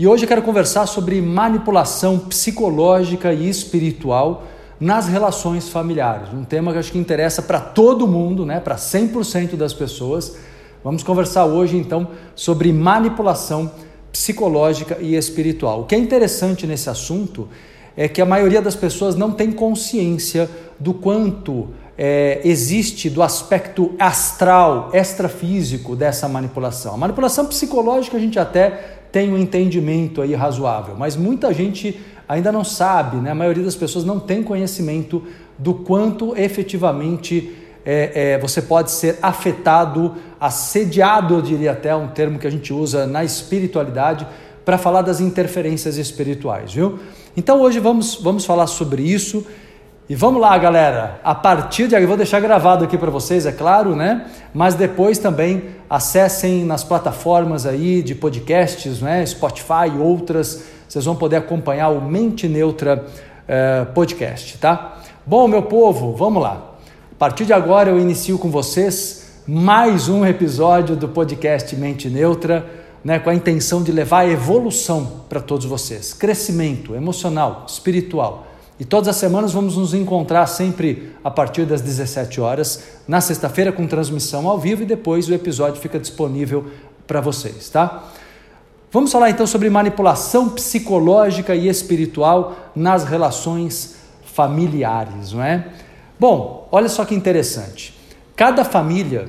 E hoje eu quero conversar sobre manipulação psicológica e espiritual nas relações familiares. Um tema que acho que interessa para todo mundo, né? para 100% das pessoas. Vamos conversar hoje então sobre manipulação psicológica e espiritual. O que é interessante nesse assunto é que a maioria das pessoas não tem consciência do quanto é, existe do aspecto astral, extrafísico dessa manipulação. A manipulação psicológica a gente até tem um entendimento aí razoável, mas muita gente ainda não sabe, né? a maioria das pessoas não tem conhecimento do quanto efetivamente é, é, você pode ser afetado, assediado, eu diria até um termo que a gente usa na espiritualidade, para falar das interferências espirituais, viu? Então hoje vamos, vamos falar sobre isso. E vamos lá, galera. A partir de agora, vou deixar gravado aqui para vocês, é claro, né? Mas depois também acessem nas plataformas aí de podcasts, né? Spotify e outras. Vocês vão poder acompanhar o Mente Neutra eh, podcast, tá? Bom, meu povo, vamos lá. A partir de agora eu inicio com vocês mais um episódio do podcast Mente Neutra, né? Com a intenção de levar evolução para todos vocês, crescimento emocional, espiritual e todas as semanas vamos nos encontrar sempre a partir das 17 horas, na sexta-feira com transmissão ao vivo e depois o episódio fica disponível para vocês, tá? Vamos falar então sobre manipulação psicológica e espiritual nas relações familiares, não é? Bom, olha só que interessante. Cada família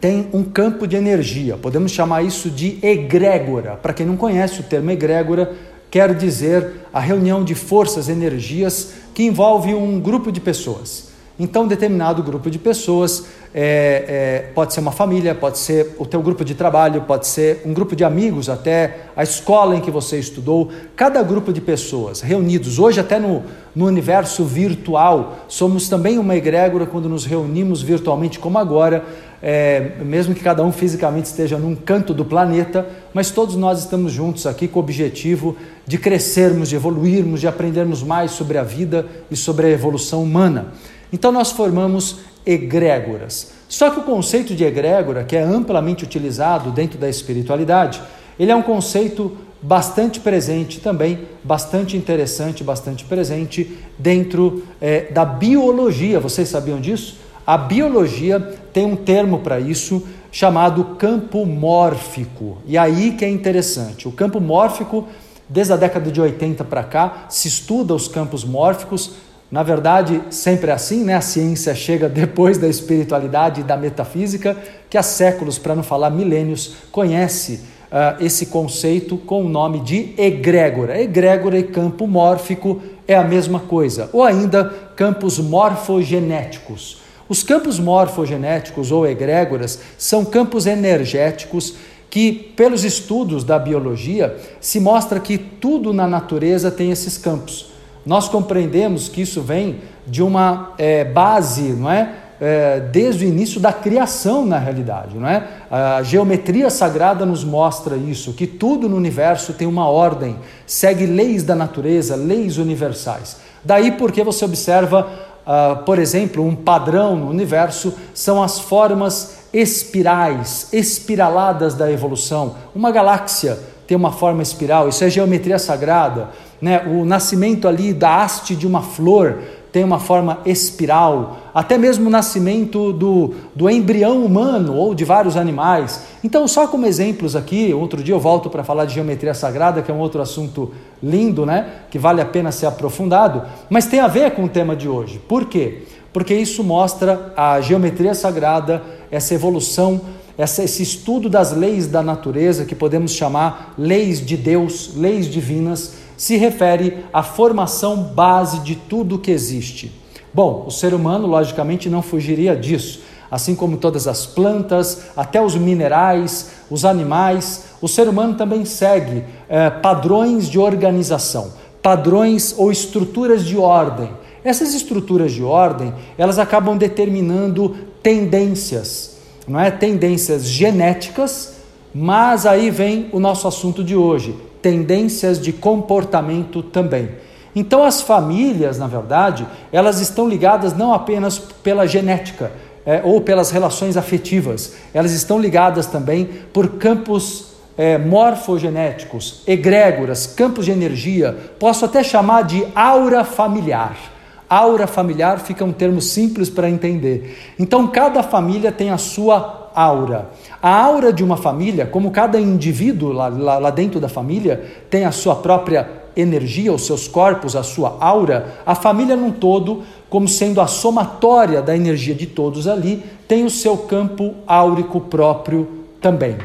tem um campo de energia, podemos chamar isso de egrégora. Para quem não conhece o termo egrégora, quero dizer a reunião de forças, energias que envolve um grupo de pessoas. Então, determinado grupo de pessoas é, é, pode ser uma família, pode ser o teu grupo de trabalho, pode ser um grupo de amigos, até a escola em que você estudou. Cada grupo de pessoas reunidos, hoje até no, no universo virtual, somos também uma egrégora quando nos reunimos virtualmente, como agora, é, mesmo que cada um fisicamente esteja num canto do planeta, mas todos nós estamos juntos aqui com o objetivo de crescermos, de evoluirmos, de aprendermos mais sobre a vida e sobre a evolução humana. Então nós formamos egrégoras. Só que o conceito de egrégora, que é amplamente utilizado dentro da espiritualidade, ele é um conceito bastante presente também, bastante interessante, bastante presente dentro é, da biologia. Vocês sabiam disso? A biologia tem um termo para isso chamado campo mórfico. E aí que é interessante. O campo mórfico, desde a década de 80 para cá, se estuda os campos mórficos. Na verdade, sempre é assim, né? A ciência chega depois da espiritualidade e da metafísica, que há séculos, para não falar milênios, conhece uh, esse conceito com o nome de egrégora. Egrégora e campo mórfico é a mesma coisa, ou ainda campos morfogenéticos. Os campos morfogenéticos ou egrégoras são campos energéticos que, pelos estudos da biologia, se mostra que tudo na natureza tem esses campos. Nós compreendemos que isso vem de uma é, base, não é? é? Desde o início da criação, na realidade, não é? A geometria sagrada nos mostra isso, que tudo no universo tem uma ordem, segue leis da natureza, leis universais. Daí porque você observa uh, por exemplo, um padrão no universo são as formas espirais, espiraladas da evolução. Uma galáxia tem uma forma espiral, isso é geometria sagrada. Né? O nascimento ali da haste de uma flor tem uma forma espiral, até mesmo o nascimento do, do embrião humano ou de vários animais. Então, só como exemplos aqui, outro dia eu volto para falar de geometria sagrada, que é um outro assunto lindo, né? que vale a pena ser aprofundado, mas tem a ver com o tema de hoje. Por quê? Porque isso mostra a geometria sagrada, essa evolução, esse estudo das leis da natureza, que podemos chamar leis de Deus, leis divinas se refere à formação base de tudo que existe. Bom, o ser humano, logicamente, não fugiria disso. Assim como todas as plantas, até os minerais, os animais, o ser humano também segue é, padrões de organização, padrões ou estruturas de ordem. Essas estruturas de ordem, elas acabam determinando tendências, não é? Tendências genéticas, mas aí vem o nosso assunto de hoje, tendências de comportamento também. Então as famílias, na verdade, elas estão ligadas não apenas pela genética é, ou pelas relações afetivas, elas estão ligadas também por campos é, morfogenéticos, egrégoras, campos de energia, posso até chamar de aura familiar. Aura familiar fica um termo simples para entender. Então, cada família tem a sua aura. A aura de uma família, como cada indivíduo lá, lá, lá dentro da família tem a sua própria energia, os seus corpos, a sua aura, a família num todo, como sendo a somatória da energia de todos ali, tem o seu campo áurico próprio também.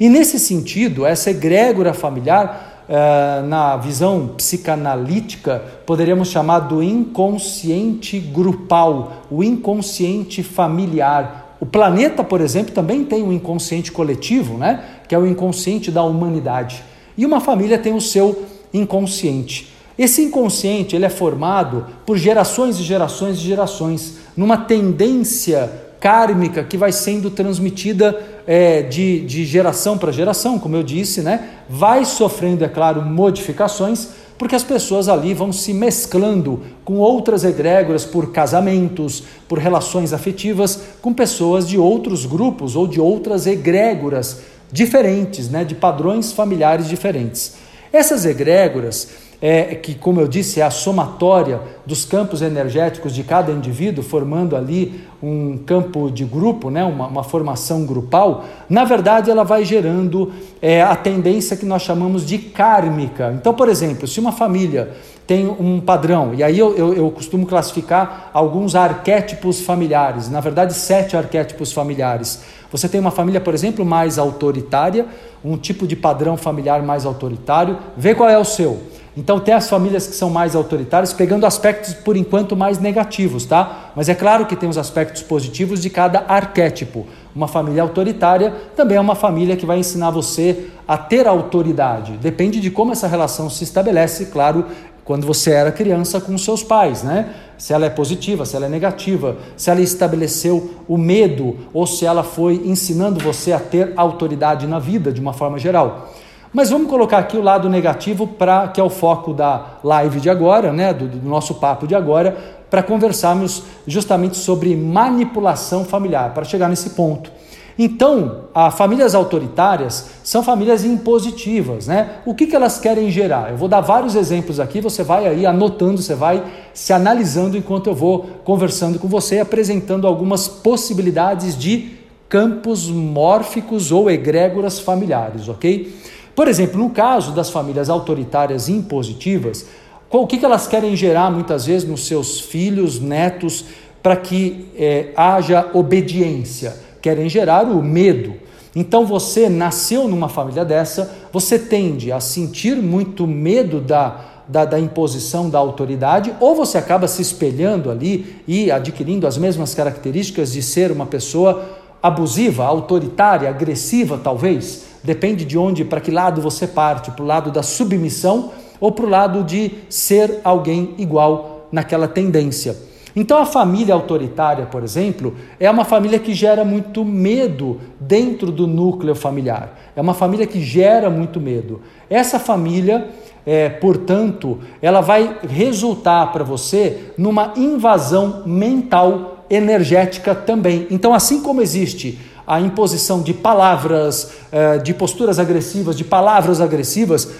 E nesse sentido, essa egrégora familiar, eh, na visão psicanalítica, poderíamos chamar do inconsciente grupal, o inconsciente familiar. O planeta, por exemplo, também tem um inconsciente coletivo, né? que é o inconsciente da humanidade. E uma família tem o seu inconsciente. Esse inconsciente ele é formado por gerações e gerações e gerações, numa tendência kármica que vai sendo transmitida é, de, de geração para geração, como eu disse, né? vai sofrendo, é claro, modificações, porque as pessoas ali vão se mesclando com outras egrégoras por casamentos, por relações afetivas, com pessoas de outros grupos ou de outras egrégoras diferentes, né? de padrões familiares diferentes. Essas egrégoras, é, que, como eu disse, é a somatória dos campos energéticos de cada indivíduo, formando ali um campo de grupo, né, uma, uma formação grupal, na verdade ela vai gerando é, a tendência que nós chamamos de kármica. Então, por exemplo, se uma família tem um padrão, e aí eu, eu, eu costumo classificar alguns arquétipos familiares, na verdade, sete arquétipos familiares. Você tem uma família, por exemplo, mais autoritária, um tipo de padrão familiar mais autoritário, vê qual é o seu. Então tem as famílias que são mais autoritárias, pegando aspectos por enquanto mais negativos, tá? Mas é claro que tem os aspectos positivos de cada arquétipo. Uma família autoritária também é uma família que vai ensinar você a ter autoridade. Depende de como essa relação se estabelece, claro, quando você era criança com seus pais, né? Se ela é positiva, se ela é negativa, se ela estabeleceu o medo ou se ela foi ensinando você a ter autoridade na vida de uma forma geral. Mas vamos colocar aqui o lado negativo para que é o foco da live de agora, né, do, do nosso papo de agora, para conversarmos justamente sobre manipulação familiar, para chegar nesse ponto. Então, as famílias autoritárias são famílias impositivas, né? O que, que elas querem gerar? Eu vou dar vários exemplos aqui, você vai aí anotando, você vai se analisando enquanto eu vou conversando com você apresentando algumas possibilidades de campos mórficos ou egrégoras familiares, ok? Por exemplo, no caso das famílias autoritárias impositivas, o que, que elas querem gerar muitas vezes nos seus filhos, netos, para que é, haja obediência? querem gerar o medo. Então você nasceu numa família dessa, você tende a sentir muito medo da, da, da, imposição da autoridade, ou você acaba se espelhando ali e adquirindo as mesmas características de ser uma pessoa abusiva, autoritária, agressiva, talvez. Depende de onde, para que lado você parte, para o lado da submissão ou para o lado de ser alguém igual naquela tendência. Então, a família autoritária, por exemplo, é uma família que gera muito medo dentro do núcleo familiar. É uma família que gera muito medo. Essa família, é, portanto, ela vai resultar para você numa invasão mental energética também. Então, assim como existe a imposição de palavras, é, de posturas agressivas, de palavras agressivas,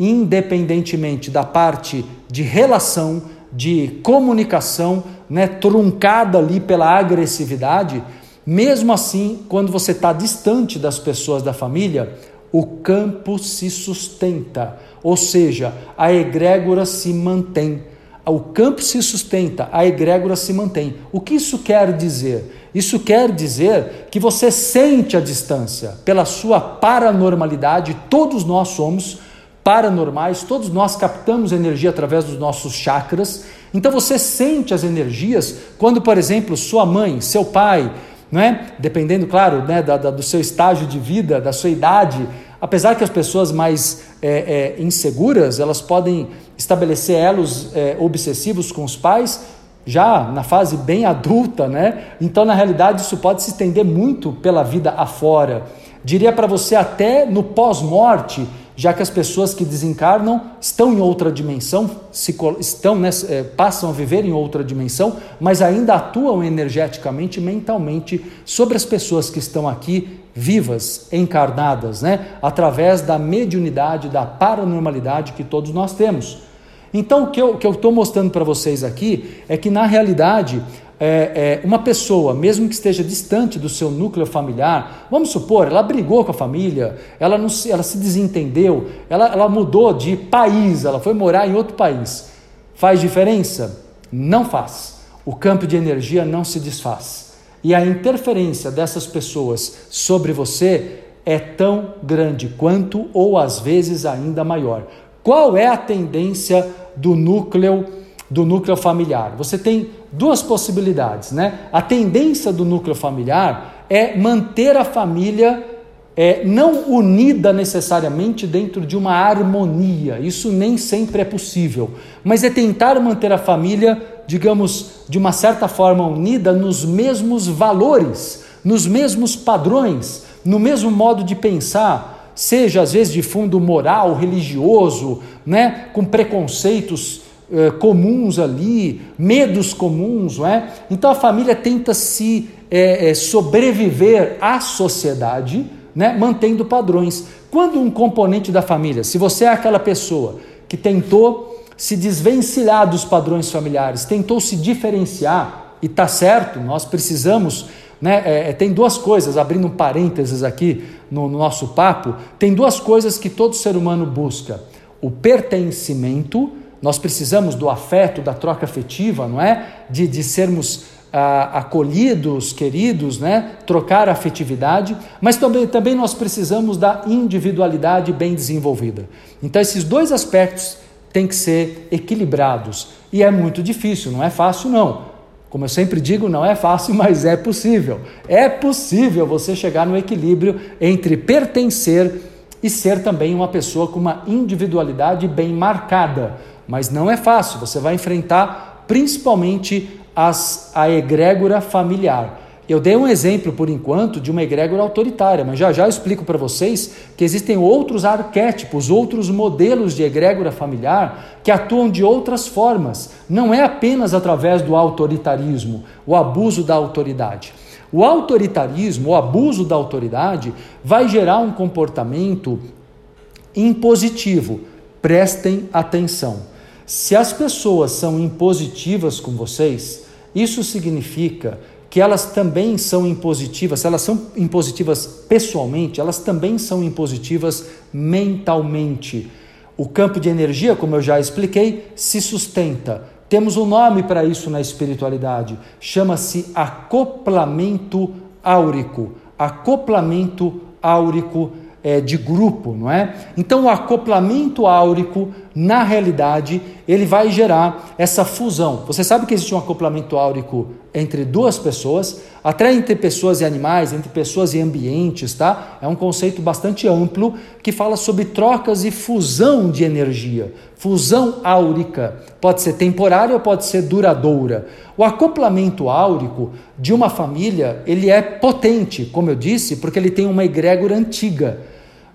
independentemente da parte de relação, de comunicação né, truncada ali pela agressividade, mesmo assim, quando você está distante das pessoas da família, o campo se sustenta, ou seja, a egrégora se mantém. O campo se sustenta, a egrégora se mantém. O que isso quer dizer? Isso quer dizer que você sente a distância pela sua paranormalidade, todos nós somos paranormais, todos nós captamos energia através dos nossos chakras. Então você sente as energias quando, por exemplo, sua mãe, seu pai, não é? dependendo, claro, né, da, da, do seu estágio de vida, da sua idade, apesar que as pessoas mais é, é, inseguras elas podem estabelecer elos é, obsessivos com os pais já na fase bem adulta, né? Então, na realidade, isso pode se estender muito pela vida afora. Diria para você até no pós-morte, já que as pessoas que desencarnam estão em outra dimensão, se, estão, né, é, passam a viver em outra dimensão, mas ainda atuam energeticamente, mentalmente sobre as pessoas que estão aqui vivas, encarnadas, né? através da mediunidade, da paranormalidade que todos nós temos. Então, o que eu estou mostrando para vocês aqui é que, na realidade, é, é, uma pessoa, mesmo que esteja distante do seu núcleo familiar, vamos supor, ela brigou com a família, ela, não se, ela se desentendeu, ela, ela mudou de país, ela foi morar em outro país. Faz diferença? Não faz. O campo de energia não se desfaz. E a interferência dessas pessoas sobre você é tão grande quanto, ou às vezes ainda maior. Qual é a tendência do núcleo do núcleo familiar? Você tem duas possibilidades, né? A tendência do núcleo familiar é manter a família é, não unida necessariamente dentro de uma harmonia. Isso nem sempre é possível, mas é tentar manter a família, digamos, de uma certa forma unida nos mesmos valores, nos mesmos padrões, no mesmo modo de pensar, seja às vezes de fundo moral, religioso, né, com preconceitos eh, comuns ali, medos comuns, não é? Então a família tenta se é, é, sobreviver à sociedade, né, mantendo padrões. Quando um componente da família, se você é aquela pessoa que tentou se desvencilhar dos padrões familiares, tentou se diferenciar, e está certo, nós precisamos. Né, é, tem duas coisas, abrindo um parênteses aqui no, no nosso papo, tem duas coisas que todo ser humano busca: o pertencimento nós precisamos do afeto, da troca afetiva, não é? De, de sermos ah, acolhidos, queridos, né? Trocar afetividade, mas também, também nós precisamos da individualidade bem desenvolvida. Então, esses dois aspectos têm que ser equilibrados. E é muito difícil, não é fácil, não. Como eu sempre digo, não é fácil, mas é possível. É possível você chegar no equilíbrio entre pertencer e ser também uma pessoa com uma individualidade bem marcada mas não é fácil. Você vai enfrentar principalmente as, a egrégora familiar. Eu dei um exemplo, por enquanto, de uma egrégora autoritária, mas já já explico para vocês que existem outros arquétipos, outros modelos de egrégora familiar que atuam de outras formas. Não é apenas através do autoritarismo, o abuso da autoridade. O autoritarismo, o abuso da autoridade, vai gerar um comportamento impositivo. Prestem atenção. Se as pessoas são impositivas com vocês, isso significa que elas também são impositivas, elas são impositivas pessoalmente, elas também são impositivas mentalmente. O campo de energia, como eu já expliquei, se sustenta. Temos um nome para isso na espiritualidade, chama-se acoplamento áurico. Acoplamento áurico é, de grupo, não é? Então, o acoplamento áurico, na realidade, ele vai gerar essa fusão. Você sabe que existe um acoplamento áurico entre duas pessoas, até entre pessoas e animais, entre pessoas e ambientes, tá? É um conceito bastante amplo que fala sobre trocas e fusão de energia. Fusão áurica pode ser temporária ou pode ser duradoura. O acoplamento áurico de uma família, ele é potente, como eu disse, porque ele tem uma egrégora antiga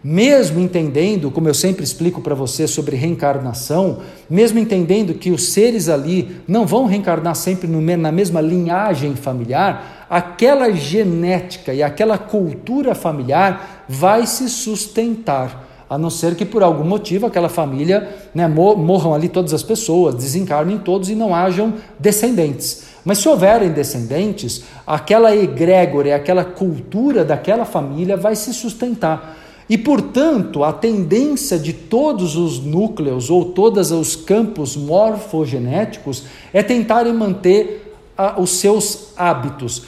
mesmo entendendo, como eu sempre explico para você sobre reencarnação, mesmo entendendo que os seres ali não vão reencarnar sempre na mesma linhagem familiar, aquela genética e aquela cultura familiar vai se sustentar. A não ser que por algum motivo aquela família né, morram ali todas as pessoas, desencarnem todos e não hajam descendentes. Mas se houverem descendentes, aquela egrégora, aquela cultura daquela família vai se sustentar. E, portanto, a tendência de todos os núcleos ou todos os campos morfogenéticos é tentarem manter ah, os seus hábitos.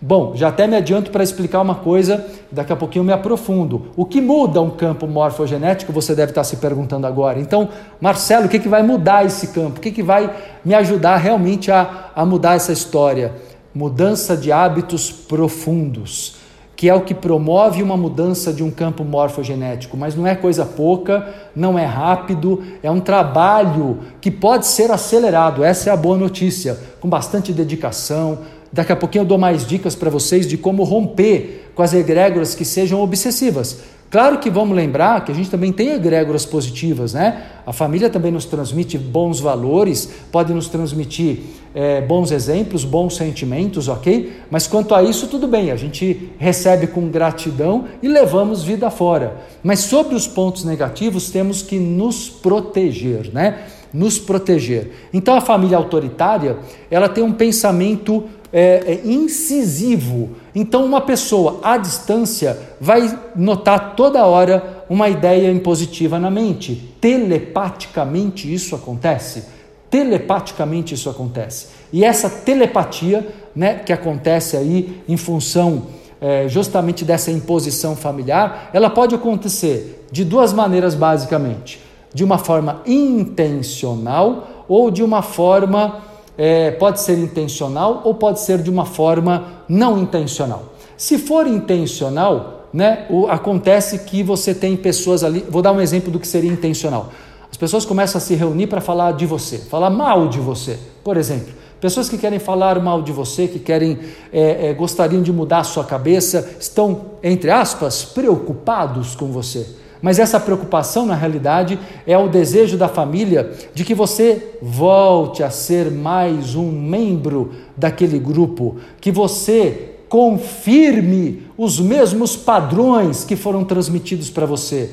Bom, já até me adianto para explicar uma coisa, daqui a pouquinho eu me aprofundo. O que muda um campo morfogenético, você deve estar se perguntando agora. Então, Marcelo, o que, que vai mudar esse campo? O que, que vai me ajudar realmente a, a mudar essa história? Mudança de hábitos profundos que é o que promove uma mudança de um campo morfogenético, mas não é coisa pouca, não é rápido, é um trabalho que pode ser acelerado. Essa é a boa notícia, com bastante dedicação. Daqui a pouquinho eu dou mais dicas para vocês de como romper com as egrégoras que sejam obsessivas. Claro que vamos lembrar que a gente também tem egrégoras positivas, né? A família também nos transmite bons valores, pode nos transmitir é, bons exemplos, bons sentimentos, ok? Mas quanto a isso, tudo bem, a gente recebe com gratidão e levamos vida fora. Mas sobre os pontos negativos, temos que nos proteger, né? Nos proteger. Então a família autoritária, ela tem um pensamento é, é, incisivo. Então, uma pessoa à distância vai notar toda hora uma ideia impositiva na mente. Telepaticamente isso acontece. Telepaticamente isso acontece. E essa telepatia, né, que acontece aí em função é, justamente dessa imposição familiar, ela pode acontecer de duas maneiras basicamente: de uma forma intencional ou de uma forma é, pode ser intencional ou pode ser de uma forma não intencional. Se for intencional, né, o, acontece que você tem pessoas ali. Vou dar um exemplo do que seria intencional. As pessoas começam a se reunir para falar de você, falar mal de você, por exemplo. Pessoas que querem falar mal de você, que querem, é, é, gostariam de mudar a sua cabeça, estão, entre aspas, preocupados com você. Mas essa preocupação, na realidade, é o desejo da família de que você volte a ser mais um membro daquele grupo, que você confirme os mesmos padrões que foram transmitidos para você.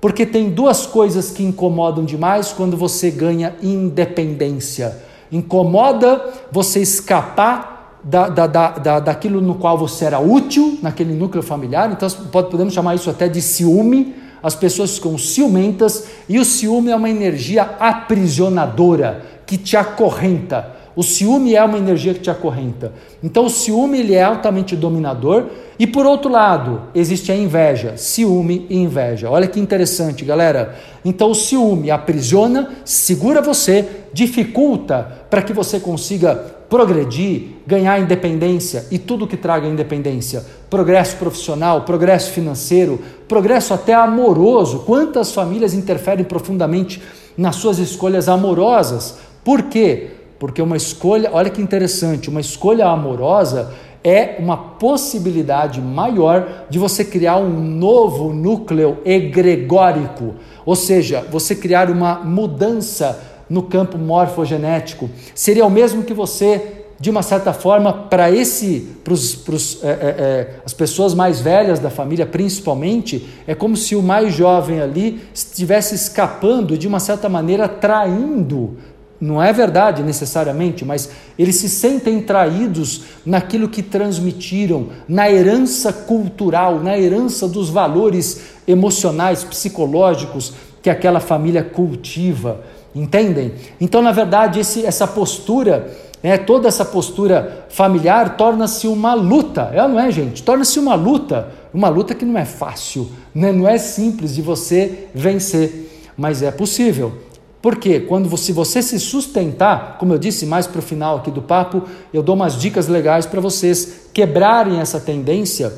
Porque tem duas coisas que incomodam demais quando você ganha independência. Incomoda você escapar da, da, da, daquilo no qual você era útil, naquele núcleo familiar, então podemos chamar isso até de ciúme as pessoas ficam ciumentas e o ciúme é uma energia aprisionadora que te acorrenta. O ciúme é uma energia que te acorrenta. Então o ciúme ele é altamente dominador e por outro lado, existe a inveja, ciúme e inveja. Olha que interessante, galera. Então o ciúme aprisiona, segura você, dificulta para que você consiga progredir, ganhar independência e tudo que traga independência, progresso profissional, progresso financeiro, progresso até amoroso. Quantas famílias interferem profundamente nas suas escolhas amorosas? Por quê? Porque uma escolha, olha que interessante, uma escolha amorosa é uma possibilidade maior de você criar um novo núcleo egregórico, ou seja, você criar uma mudança no campo morfogenético. Seria o mesmo que você, de uma certa forma, para esse, para é, é, é, as pessoas mais velhas da família, principalmente, é como se o mais jovem ali estivesse escapando de uma certa maneira, traindo não é verdade necessariamente, mas eles se sentem traídos naquilo que transmitiram, na herança cultural, na herança dos valores emocionais, psicológicos que aquela família cultiva. Entendem? Então, na verdade, esse, essa postura, é, toda essa postura familiar torna-se uma luta, é, não é, gente? Torna-se uma luta, uma luta que não é fácil, né? não é simples de você vencer, mas é possível. Porque quando você, você se sustentar, como eu disse mais para o final aqui do papo, eu dou umas dicas legais para vocês quebrarem essa tendência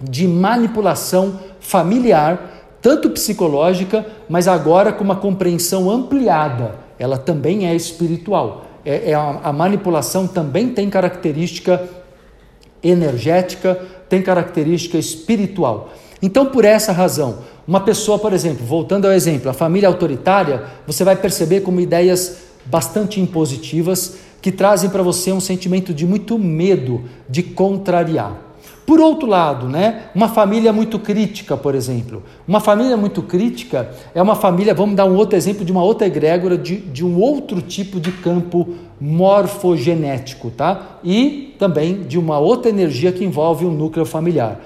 de manipulação familiar tanto psicológica, mas agora com uma compreensão ampliada. Ela também é espiritual. É, é a, a manipulação também tem característica energética, tem característica espiritual. Então, por essa razão, uma pessoa, por exemplo, voltando ao exemplo, a família autoritária, você vai perceber como ideias bastante impositivas que trazem para você um sentimento de muito medo de contrariar. Por outro lado, né, uma família muito crítica, por exemplo. Uma família muito crítica é uma família, vamos dar um outro exemplo de uma outra egrégora, de, de um outro tipo de campo morfogenético, tá? E também de uma outra energia que envolve o um núcleo familiar.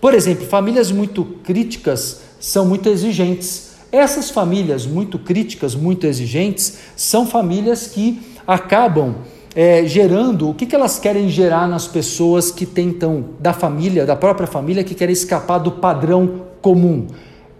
Por exemplo, famílias muito críticas são muito exigentes. Essas famílias muito críticas, muito exigentes, são famílias que acabam é, gerando, o que, que elas querem gerar nas pessoas que tentam, da família, da própria família, que querem escapar do padrão comum?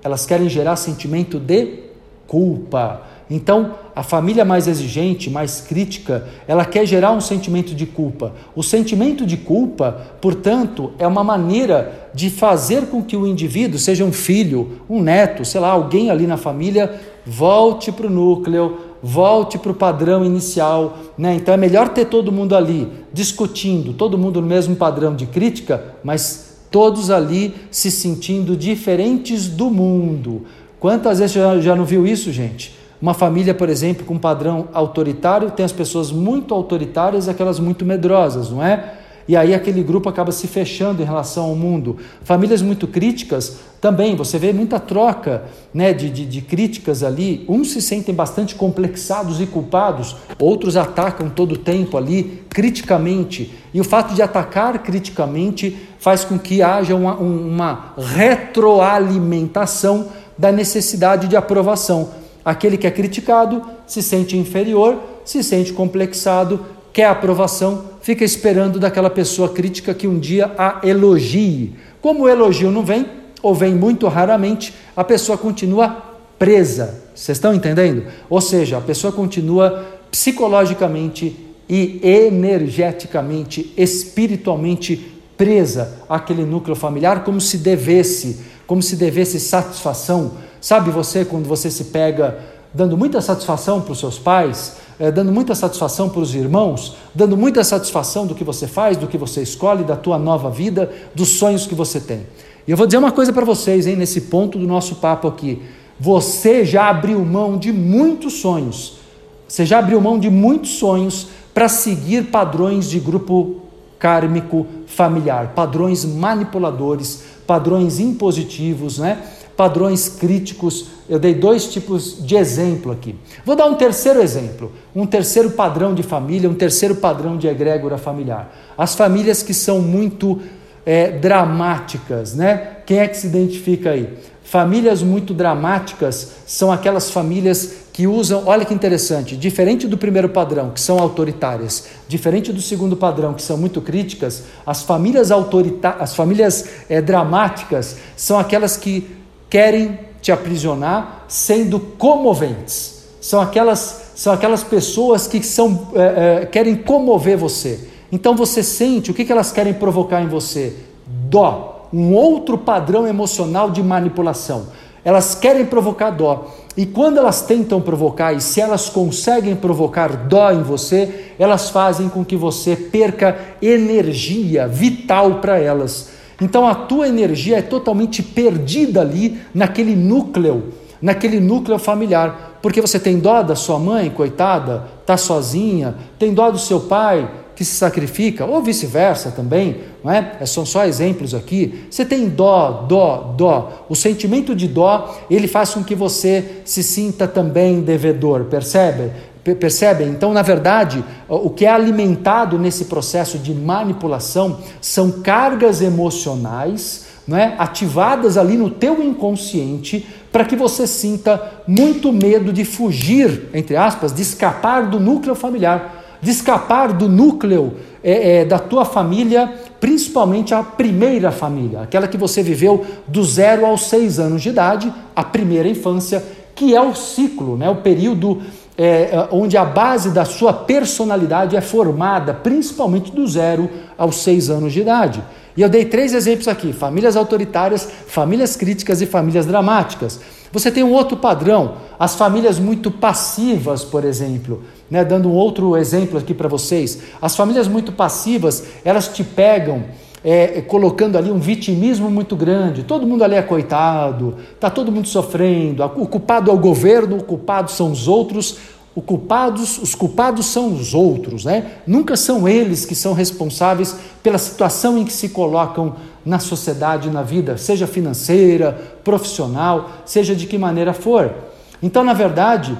Elas querem gerar sentimento de culpa. Então, a família mais exigente, mais crítica, ela quer gerar um sentimento de culpa. O sentimento de culpa, portanto, é uma maneira de fazer com que o indivíduo, seja um filho, um neto, sei lá, alguém ali na família, volte para o núcleo, volte para o padrão inicial. Né? Então é melhor ter todo mundo ali discutindo, todo mundo no mesmo padrão de crítica, mas todos ali se sentindo diferentes do mundo. Quantas vezes já, já não viu isso, gente? Uma família, por exemplo, com padrão autoritário, tem as pessoas muito autoritárias e aquelas muito medrosas, não é? E aí aquele grupo acaba se fechando em relação ao mundo. Famílias muito críticas também, você vê muita troca né, de, de, de críticas ali. Uns se sentem bastante complexados e culpados, outros atacam todo o tempo ali, criticamente. E o fato de atacar criticamente faz com que haja uma, uma retroalimentação da necessidade de aprovação. Aquele que é criticado se sente inferior, se sente complexado, quer aprovação, fica esperando daquela pessoa crítica que um dia a elogie. Como o elogio não vem, ou vem muito raramente, a pessoa continua presa. Vocês estão entendendo? Ou seja, a pessoa continua psicologicamente e energeticamente, espiritualmente presa àquele núcleo familiar como se devesse, como se devesse satisfação. Sabe você quando você se pega dando muita satisfação para os seus pais, é, dando muita satisfação para os irmãos, dando muita satisfação do que você faz, do que você escolhe, da tua nova vida, dos sonhos que você tem. E eu vou dizer uma coisa para vocês, hein, nesse ponto do nosso papo aqui. Você já abriu mão de muitos sonhos. Você já abriu mão de muitos sonhos para seguir padrões de grupo kármico familiar, padrões manipuladores, padrões impositivos, né? padrões críticos. Eu dei dois tipos de exemplo aqui. Vou dar um terceiro exemplo, um terceiro padrão de família, um terceiro padrão de egrégora familiar. As famílias que são muito é, dramáticas, né? Quem é que se identifica aí? Famílias muito dramáticas são aquelas famílias que usam, olha que interessante, diferente do primeiro padrão, que são autoritárias, diferente do segundo padrão, que são muito críticas, as famílias autoritárias, as famílias é, dramáticas são aquelas que querem te aprisionar sendo comoventes. São aquelas, são aquelas pessoas que são, é, é, querem comover você. Então você sente o que, que elas querem provocar em você? Dó, um outro padrão emocional de manipulação. Elas querem provocar dó. E quando elas tentam provocar, e se elas conseguem provocar dó em você, elas fazem com que você perca energia vital para elas. Então a tua energia é totalmente perdida ali naquele núcleo, naquele núcleo familiar, porque você tem dó da sua mãe, coitada, tá sozinha, tem dó do seu pai que se sacrifica, ou vice-versa também, não é? é? São só exemplos aqui. Você tem dó, dó, dó. O sentimento de dó, ele faz com que você se sinta também devedor, percebe? Percebem? Então, na verdade, o que é alimentado nesse processo de manipulação são cargas emocionais não é? ativadas ali no teu inconsciente para que você sinta muito medo de fugir, entre aspas, de escapar do núcleo familiar, de escapar do núcleo é, é, da tua família, principalmente a primeira família, aquela que você viveu do zero aos seis anos de idade, a primeira infância, que é o ciclo, né? o período é, é, onde a base da sua personalidade é formada principalmente do zero aos seis anos de idade. E eu dei três exemplos aqui: famílias autoritárias, famílias críticas e famílias dramáticas. Você tem um outro padrão, as famílias muito passivas, por exemplo. Né, dando um outro exemplo aqui para vocês. As famílias muito passivas, elas te pegam é, colocando ali um vitimismo muito grande. Todo mundo ali é coitado, está todo mundo sofrendo. O culpado é o governo, o culpado são os outros. O culpados, os culpados são os outros, né? Nunca são eles que são responsáveis pela situação em que se colocam na sociedade, na vida, seja financeira, profissional, seja de que maneira for. Então, na verdade,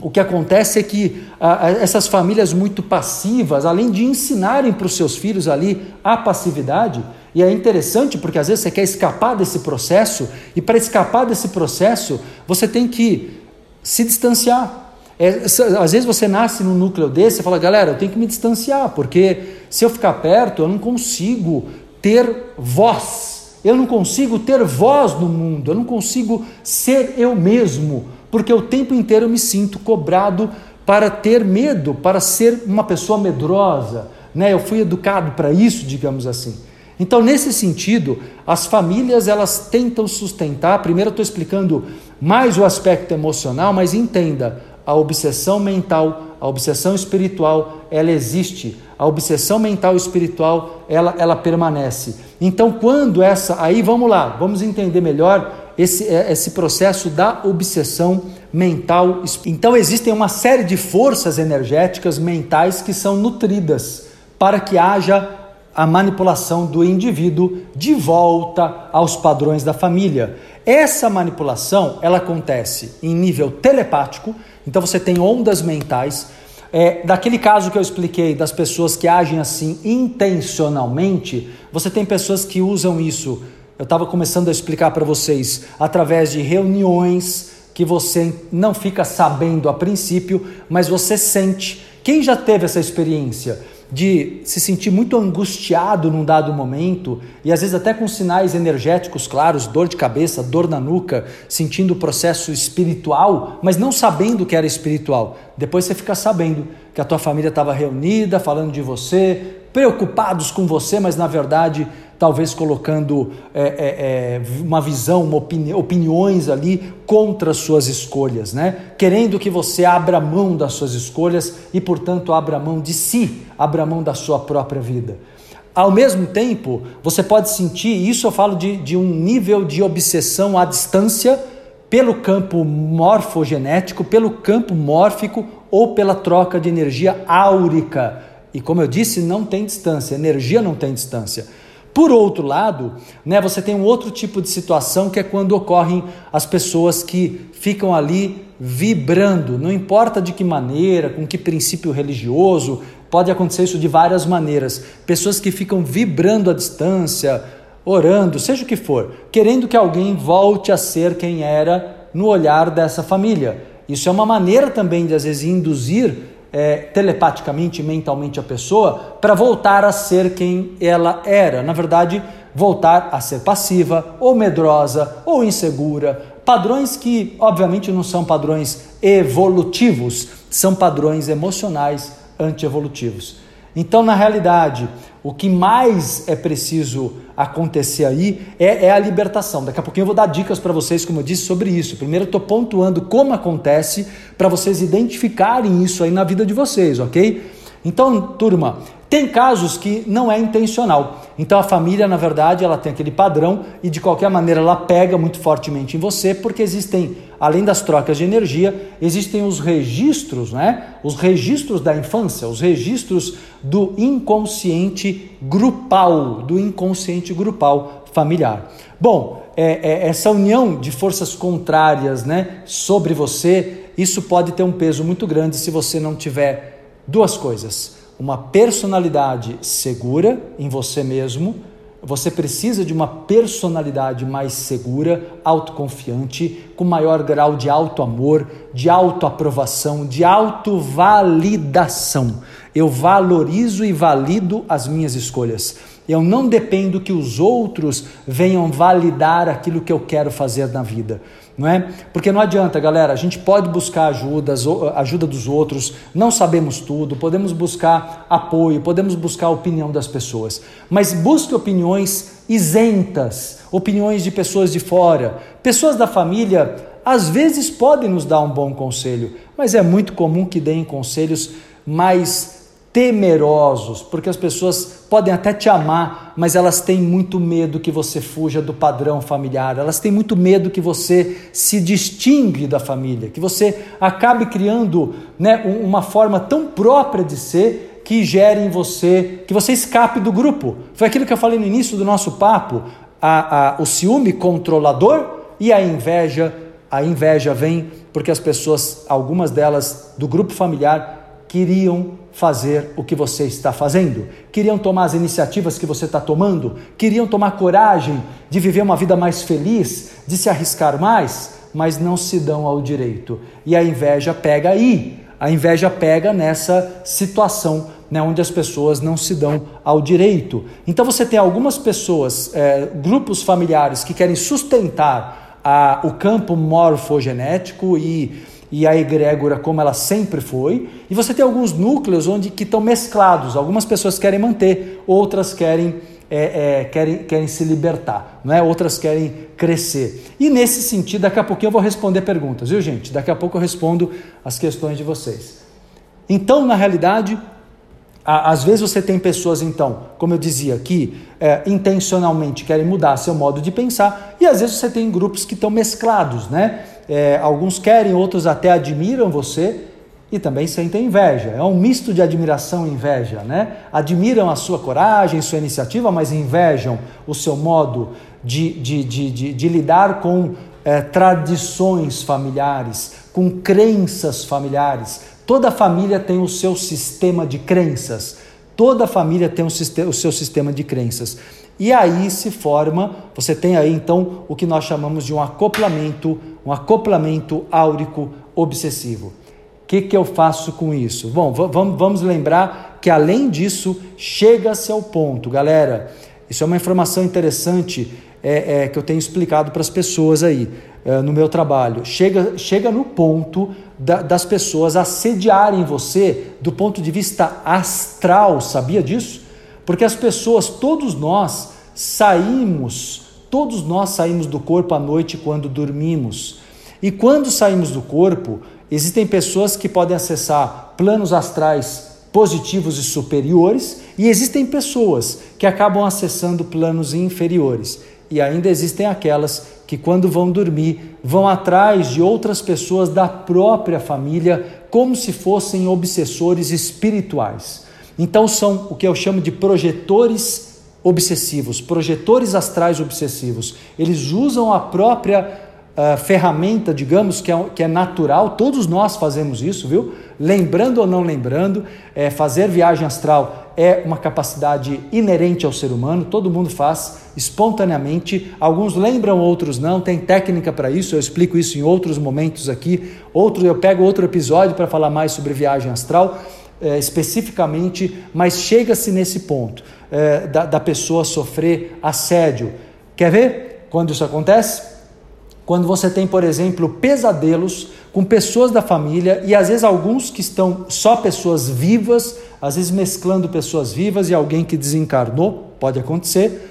o que acontece é que ah, essas famílias muito passivas, além de ensinarem para os seus filhos ali a passividade, e é interessante porque às vezes você quer escapar desse processo, e para escapar desse processo você tem que se distanciar. É, às vezes você nasce num núcleo desse e fala, galera, eu tenho que me distanciar, porque se eu ficar perto eu não consigo ter voz, eu não consigo ter voz no mundo, eu não consigo ser eu mesmo porque o tempo inteiro eu me sinto cobrado para ter medo, para ser uma pessoa medrosa. Né? Eu fui educado para isso, digamos assim. Então, nesse sentido, as famílias elas tentam sustentar. Primeiro, eu estou explicando mais o aspecto emocional, mas entenda: a obsessão mental, a obsessão espiritual, ela existe. A obsessão mental e espiritual, ela, ela permanece. Então, quando essa. Aí vamos lá, vamos entender melhor esse, é, esse processo da obsessão mental. Então, existem uma série de forças energéticas mentais que são nutridas para que haja a manipulação do indivíduo de volta aos padrões da família. Essa manipulação ela acontece em nível telepático, então você tem ondas mentais. É, daquele caso que eu expliquei das pessoas que agem assim intencionalmente, você tem pessoas que usam isso. Eu estava começando a explicar para vocês através de reuniões que você não fica sabendo a princípio, mas você sente. Quem já teve essa experiência? de se sentir muito angustiado num dado momento e às vezes até com sinais energéticos claros, dor de cabeça, dor na nuca, sentindo o processo espiritual, mas não sabendo que era espiritual. Depois você fica sabendo que a tua família estava reunida, falando de você, preocupados com você, mas na verdade talvez colocando é, é, é, uma visão, uma opini opiniões ali contra as suas escolhas, né? Querendo que você abra mão das suas escolhas e, portanto, abra mão de si, abra mão da sua própria vida. Ao mesmo tempo, você pode sentir, isso eu falo de, de um nível de obsessão à distância pelo campo morfogenético, pelo campo mórfico ou pela troca de energia áurica. E como eu disse, não tem distância, energia não tem distância. Por outro lado, né, você tem um outro tipo de situação que é quando ocorrem as pessoas que ficam ali vibrando, não importa de que maneira, com que princípio religioso, pode acontecer isso de várias maneiras. Pessoas que ficam vibrando à distância, orando, seja o que for, querendo que alguém volte a ser quem era no olhar dessa família. Isso é uma maneira também de, às vezes, induzir é, telepaticamente, mentalmente a pessoa para voltar a ser quem ela era. Na verdade, voltar a ser passiva, ou medrosa, ou insegura. Padrões que, obviamente, não são padrões evolutivos, são padrões emocionais antievolutivos. Então, na realidade, o que mais é preciso acontecer aí é, é a libertação. Daqui a pouquinho eu vou dar dicas para vocês, como eu disse, sobre isso. Primeiro, eu estou pontuando como acontece para vocês identificarem isso aí na vida de vocês, ok? Então, turma, tem casos que não é intencional. Então a família, na verdade, ela tem aquele padrão e de qualquer maneira ela pega muito fortemente em você, porque existem, além das trocas de energia, existem os registros, né? Os registros da infância, os registros do inconsciente grupal, do inconsciente grupal familiar. Bom, é, é, essa união de forças contrárias, né, sobre você, isso pode ter um peso muito grande se você não tiver duas coisas uma personalidade segura em você mesmo, você precisa de uma personalidade mais segura, autoconfiante, com maior grau de auto-amor, de autoaprovação, de autovalidação. Eu valorizo e valido as minhas escolhas. Eu não dependo que os outros venham validar aquilo que eu quero fazer na vida não é? Porque não adianta, galera, a gente pode buscar ajuda, ajuda dos outros, não sabemos tudo, podemos buscar apoio, podemos buscar a opinião das pessoas, mas busque opiniões isentas, opiniões de pessoas de fora. Pessoas da família às vezes podem nos dar um bom conselho, mas é muito comum que deem conselhos mais temerosos, porque as pessoas podem até te amar, mas elas têm muito medo que você fuja do padrão familiar, elas têm muito medo que você se distingue da família, que você acabe criando né, uma forma tão própria de ser que gere em você, que você escape do grupo. Foi aquilo que eu falei no início do nosso papo, a, a, o ciúme controlador e a inveja. A inveja vem porque as pessoas, algumas delas do grupo familiar, queriam fazer o que você está fazendo, queriam tomar as iniciativas que você está tomando, queriam tomar coragem de viver uma vida mais feliz, de se arriscar mais, mas não se dão ao direito. E a inveja pega aí, a inveja pega nessa situação né, onde as pessoas não se dão ao direito. Então você tem algumas pessoas, é, grupos familiares que querem sustentar a, o campo morfogenético e e a egrégora como ela sempre foi, e você tem alguns núcleos onde que estão mesclados. Algumas pessoas querem manter, outras querem é, é, querem, querem se libertar, não é? outras querem crescer. E nesse sentido, daqui a pouquinho eu vou responder perguntas, viu gente? Daqui a pouco eu respondo as questões de vocês. Então, na realidade, às vezes você tem pessoas, então, como eu dizia, que é, intencionalmente querem mudar seu modo de pensar, e às vezes você tem grupos que estão mesclados, né? É, alguns querem, outros até admiram você, e também sentem inveja. É um misto de admiração e inveja, né? Admiram a sua coragem, sua iniciativa, mas invejam o seu modo de, de, de, de, de lidar com é, tradições familiares, com crenças familiares. Toda família tem o seu sistema de crenças. Toda família tem o, o seu sistema de crenças. E aí se forma, você tem aí então o que nós chamamos de um acoplamento, um acoplamento áurico obsessivo. O que, que eu faço com isso? Bom, vamos, lembrar que além disso, chega-se ao ponto, galera. Isso é uma informação interessante é, é, que eu tenho explicado para as pessoas aí é, no meu trabalho. Chega, chega no ponto da, das pessoas assediarem você do ponto de vista astral, sabia disso? Porque as pessoas, todos nós, saímos, todos nós saímos do corpo à noite quando dormimos. E quando saímos do corpo, Existem pessoas que podem acessar planos astrais positivos e superiores, e existem pessoas que acabam acessando planos inferiores. E ainda existem aquelas que, quando vão dormir, vão atrás de outras pessoas da própria família, como se fossem obsessores espirituais. Então, são o que eu chamo de projetores obsessivos, projetores astrais obsessivos. Eles usam a própria uh, ferramenta, digamos, que é, que é natural, todos nós fazemos isso, viu? Lembrando ou não lembrando, é, fazer viagem astral é uma capacidade inerente ao ser humano, todo mundo faz espontaneamente, alguns lembram, outros não, tem técnica para isso, eu explico isso em outros momentos aqui, outro, eu pego outro episódio para falar mais sobre viagem astral, é, especificamente, mas chega-se nesse ponto é, da, da pessoa sofrer assédio. Quer ver quando isso acontece? Quando você tem, por exemplo, pesadelos com pessoas da família e às vezes alguns que estão só pessoas vivas, às vezes mesclando pessoas vivas e alguém que desencarnou, pode acontecer,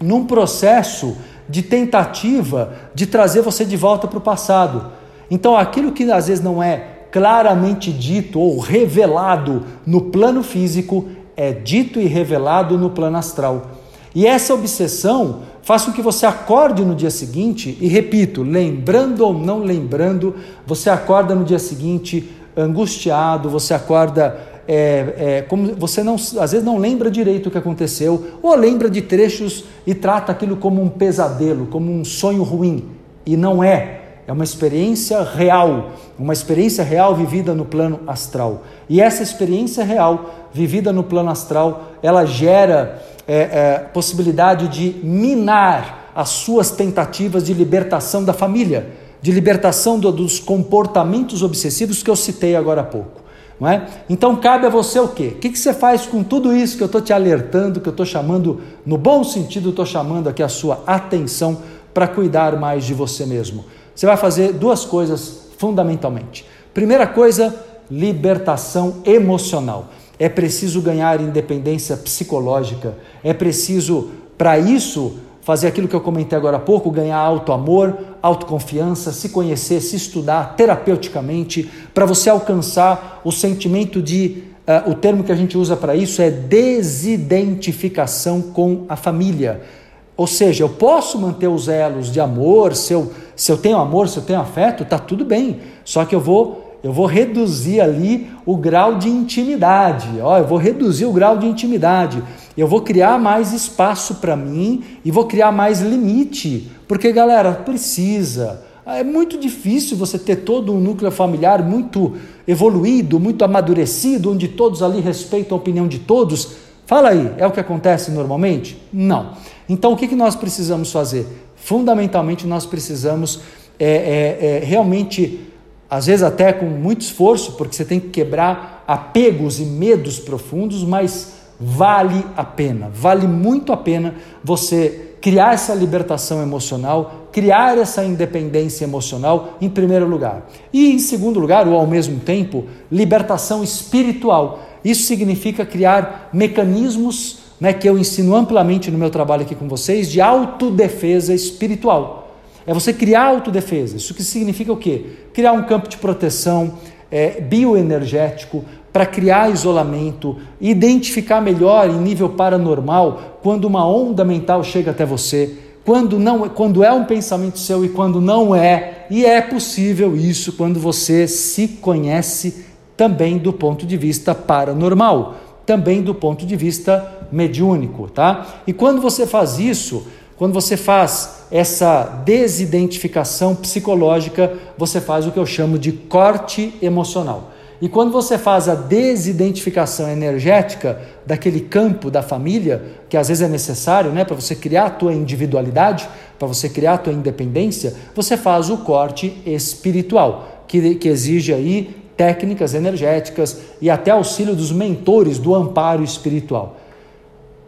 num processo de tentativa de trazer você de volta para o passado. Então, aquilo que às vezes não é claramente dito ou revelado no plano físico é dito e revelado no plano astral. E essa obsessão faz com que você acorde no dia seguinte, e repito, lembrando ou não lembrando, você acorda no dia seguinte angustiado, você acorda é, é, como você não, às vezes não lembra direito o que aconteceu, ou lembra de trechos e trata aquilo como um pesadelo, como um sonho ruim, e não é. É uma experiência real, uma experiência real vivida no plano astral. E essa experiência real vivida no plano astral, ela gera é, é, possibilidade de minar as suas tentativas de libertação da família, de libertação do, dos comportamentos obsessivos que eu citei agora há pouco. É? Então cabe a você o quê? O que, que você faz com tudo isso que eu estou te alertando, que eu estou chamando, no bom sentido, estou chamando aqui a sua atenção para cuidar mais de você mesmo? Você vai fazer duas coisas fundamentalmente. Primeira coisa, libertação emocional. É preciso ganhar independência psicológica. É preciso, para isso, fazer aquilo que eu comentei agora há pouco: ganhar auto-amor, autoconfiança, se conhecer, se estudar terapeuticamente, para você alcançar o sentimento de. Uh, o termo que a gente usa para isso é desidentificação com a família. Ou seja, eu posso manter os elos de amor, se eu, se eu tenho amor, se eu tenho afeto, tá tudo bem. Só que eu vou eu vou reduzir ali o grau de intimidade. Ó, eu vou reduzir o grau de intimidade. Eu vou criar mais espaço para mim e vou criar mais limite. Porque, galera, precisa. É muito difícil você ter todo um núcleo familiar muito evoluído, muito amadurecido, onde todos ali respeitam a opinião de todos. Fala aí, é o que acontece normalmente? Não. Então, o que, que nós precisamos fazer? Fundamentalmente, nós precisamos é, é, é, realmente às vezes até com muito esforço, porque você tem que quebrar apegos e medos profundos, mas vale a pena, vale muito a pena você criar essa libertação emocional, criar essa independência emocional em primeiro lugar. E em segundo lugar, ou ao mesmo tempo, libertação espiritual. Isso significa criar mecanismos né, que eu ensino amplamente no meu trabalho aqui com vocês, de autodefesa espiritual. É você criar autodefesa. Isso que significa o quê? Criar um campo de proteção é, bioenergético para criar isolamento, identificar melhor em nível paranormal quando uma onda mental chega até você, quando não, quando é um pensamento seu e quando não é. E é possível isso quando você se conhece também do ponto de vista paranormal, também do ponto de vista mediúnico, tá? E quando você faz isso, quando você faz essa desidentificação psicológica, você faz o que eu chamo de corte emocional. E quando você faz a desidentificação energética daquele campo da família, que às vezes é necessário né, para você criar a tua individualidade, para você criar a tua independência, você faz o corte espiritual, que, que exige aí técnicas energéticas e até auxílio dos mentores do amparo espiritual.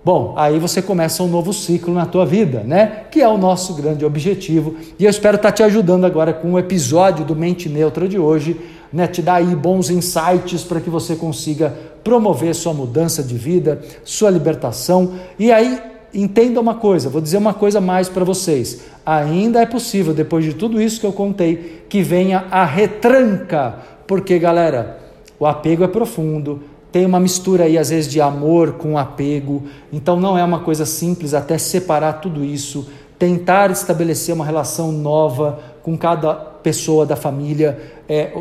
Bom, aí você começa um novo ciclo na tua vida, né? Que é o nosso grande objetivo. E eu espero estar te ajudando agora com o episódio do Mente Neutra de hoje, né? Te dar aí bons insights para que você consiga promover sua mudança de vida, sua libertação. E aí, entenda uma coisa, vou dizer uma coisa mais para vocês. Ainda é possível, depois de tudo isso que eu contei, que venha a retranca, porque, galera, o apego é profundo, tem uma mistura aí, às vezes, de amor com apego. Então, não é uma coisa simples até separar tudo isso, tentar estabelecer uma relação nova com cada pessoa da família, é,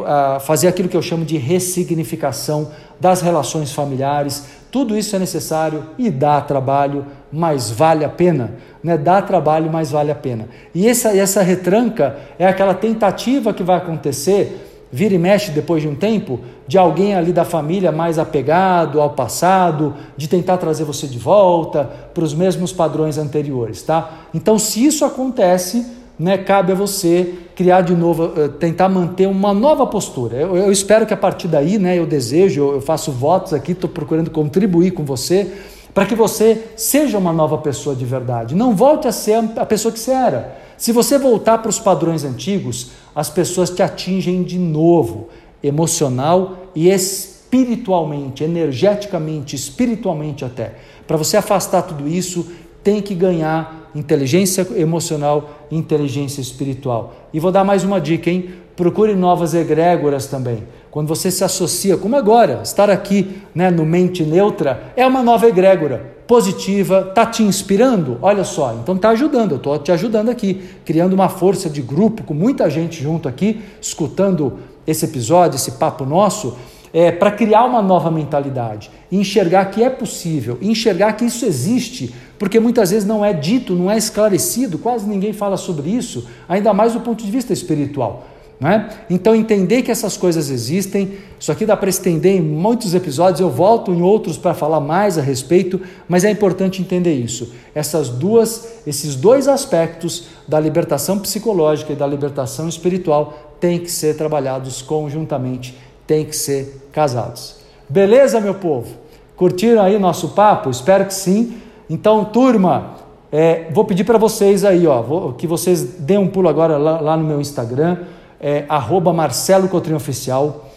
fazer aquilo que eu chamo de ressignificação das relações familiares. Tudo isso é necessário e dá trabalho, mas vale a pena. Né? Dá trabalho, mas vale a pena. E essa, essa retranca é aquela tentativa que vai acontecer vira e mexe depois de um tempo, de alguém ali da família mais apegado ao passado, de tentar trazer você de volta para os mesmos padrões anteriores, tá? Então, se isso acontece, né, cabe a você criar de novo, eh, tentar manter uma nova postura. Eu, eu espero que a partir daí, né, eu desejo, eu faço votos aqui, estou procurando contribuir com você para que você seja uma nova pessoa de verdade. Não volte a ser a pessoa que você era. Se você voltar para os padrões antigos, as pessoas te atingem de novo, emocional e espiritualmente, energeticamente, espiritualmente até. Para você afastar tudo isso, tem que ganhar inteligência emocional e inteligência espiritual. E vou dar mais uma dica, hein? Procure novas egrégoras também. Quando você se associa, como agora, estar aqui né, no Mente Neutra é uma nova egrégora positiva, está te inspirando? Olha só, então está ajudando, eu estou te ajudando aqui, criando uma força de grupo com muita gente junto aqui, escutando esse episódio, esse papo nosso, é, para criar uma nova mentalidade, enxergar que é possível, enxergar que isso existe, porque muitas vezes não é dito, não é esclarecido, quase ninguém fala sobre isso, ainda mais do ponto de vista espiritual. Né? Então, entender que essas coisas existem, isso aqui dá para estender em muitos episódios, eu volto em outros para falar mais a respeito, mas é importante entender isso. Essas duas, esses dois aspectos da libertação psicológica e da libertação espiritual têm que ser trabalhados conjuntamente, têm que ser casados. Beleza, meu povo? Curtiram aí nosso papo? Espero que sim. Então, turma, é, vou pedir para vocês aí, ó, vou, que vocês deem um pulo agora lá, lá no meu Instagram é, Marcelo Cotrim Oficial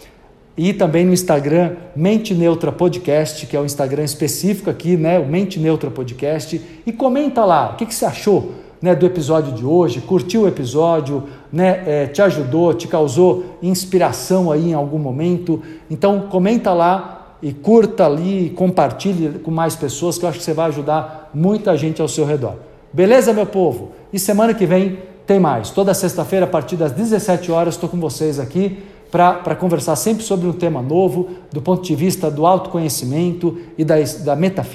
e também no Instagram Mente Neutra Podcast, que é o Instagram específico aqui, né? O Mente Neutra Podcast. E comenta lá o que, que você achou né, do episódio de hoje, curtiu o episódio, né, é, te ajudou, te causou inspiração aí em algum momento. Então comenta lá e curta ali, compartilhe com mais pessoas, que eu acho que você vai ajudar muita gente ao seu redor. Beleza, meu povo? E semana que vem tem mais. Toda sexta-feira, a partir das 17 horas, estou com vocês aqui para conversar sempre sobre um tema novo, do ponto de vista do autoconhecimento e da, da metafísica.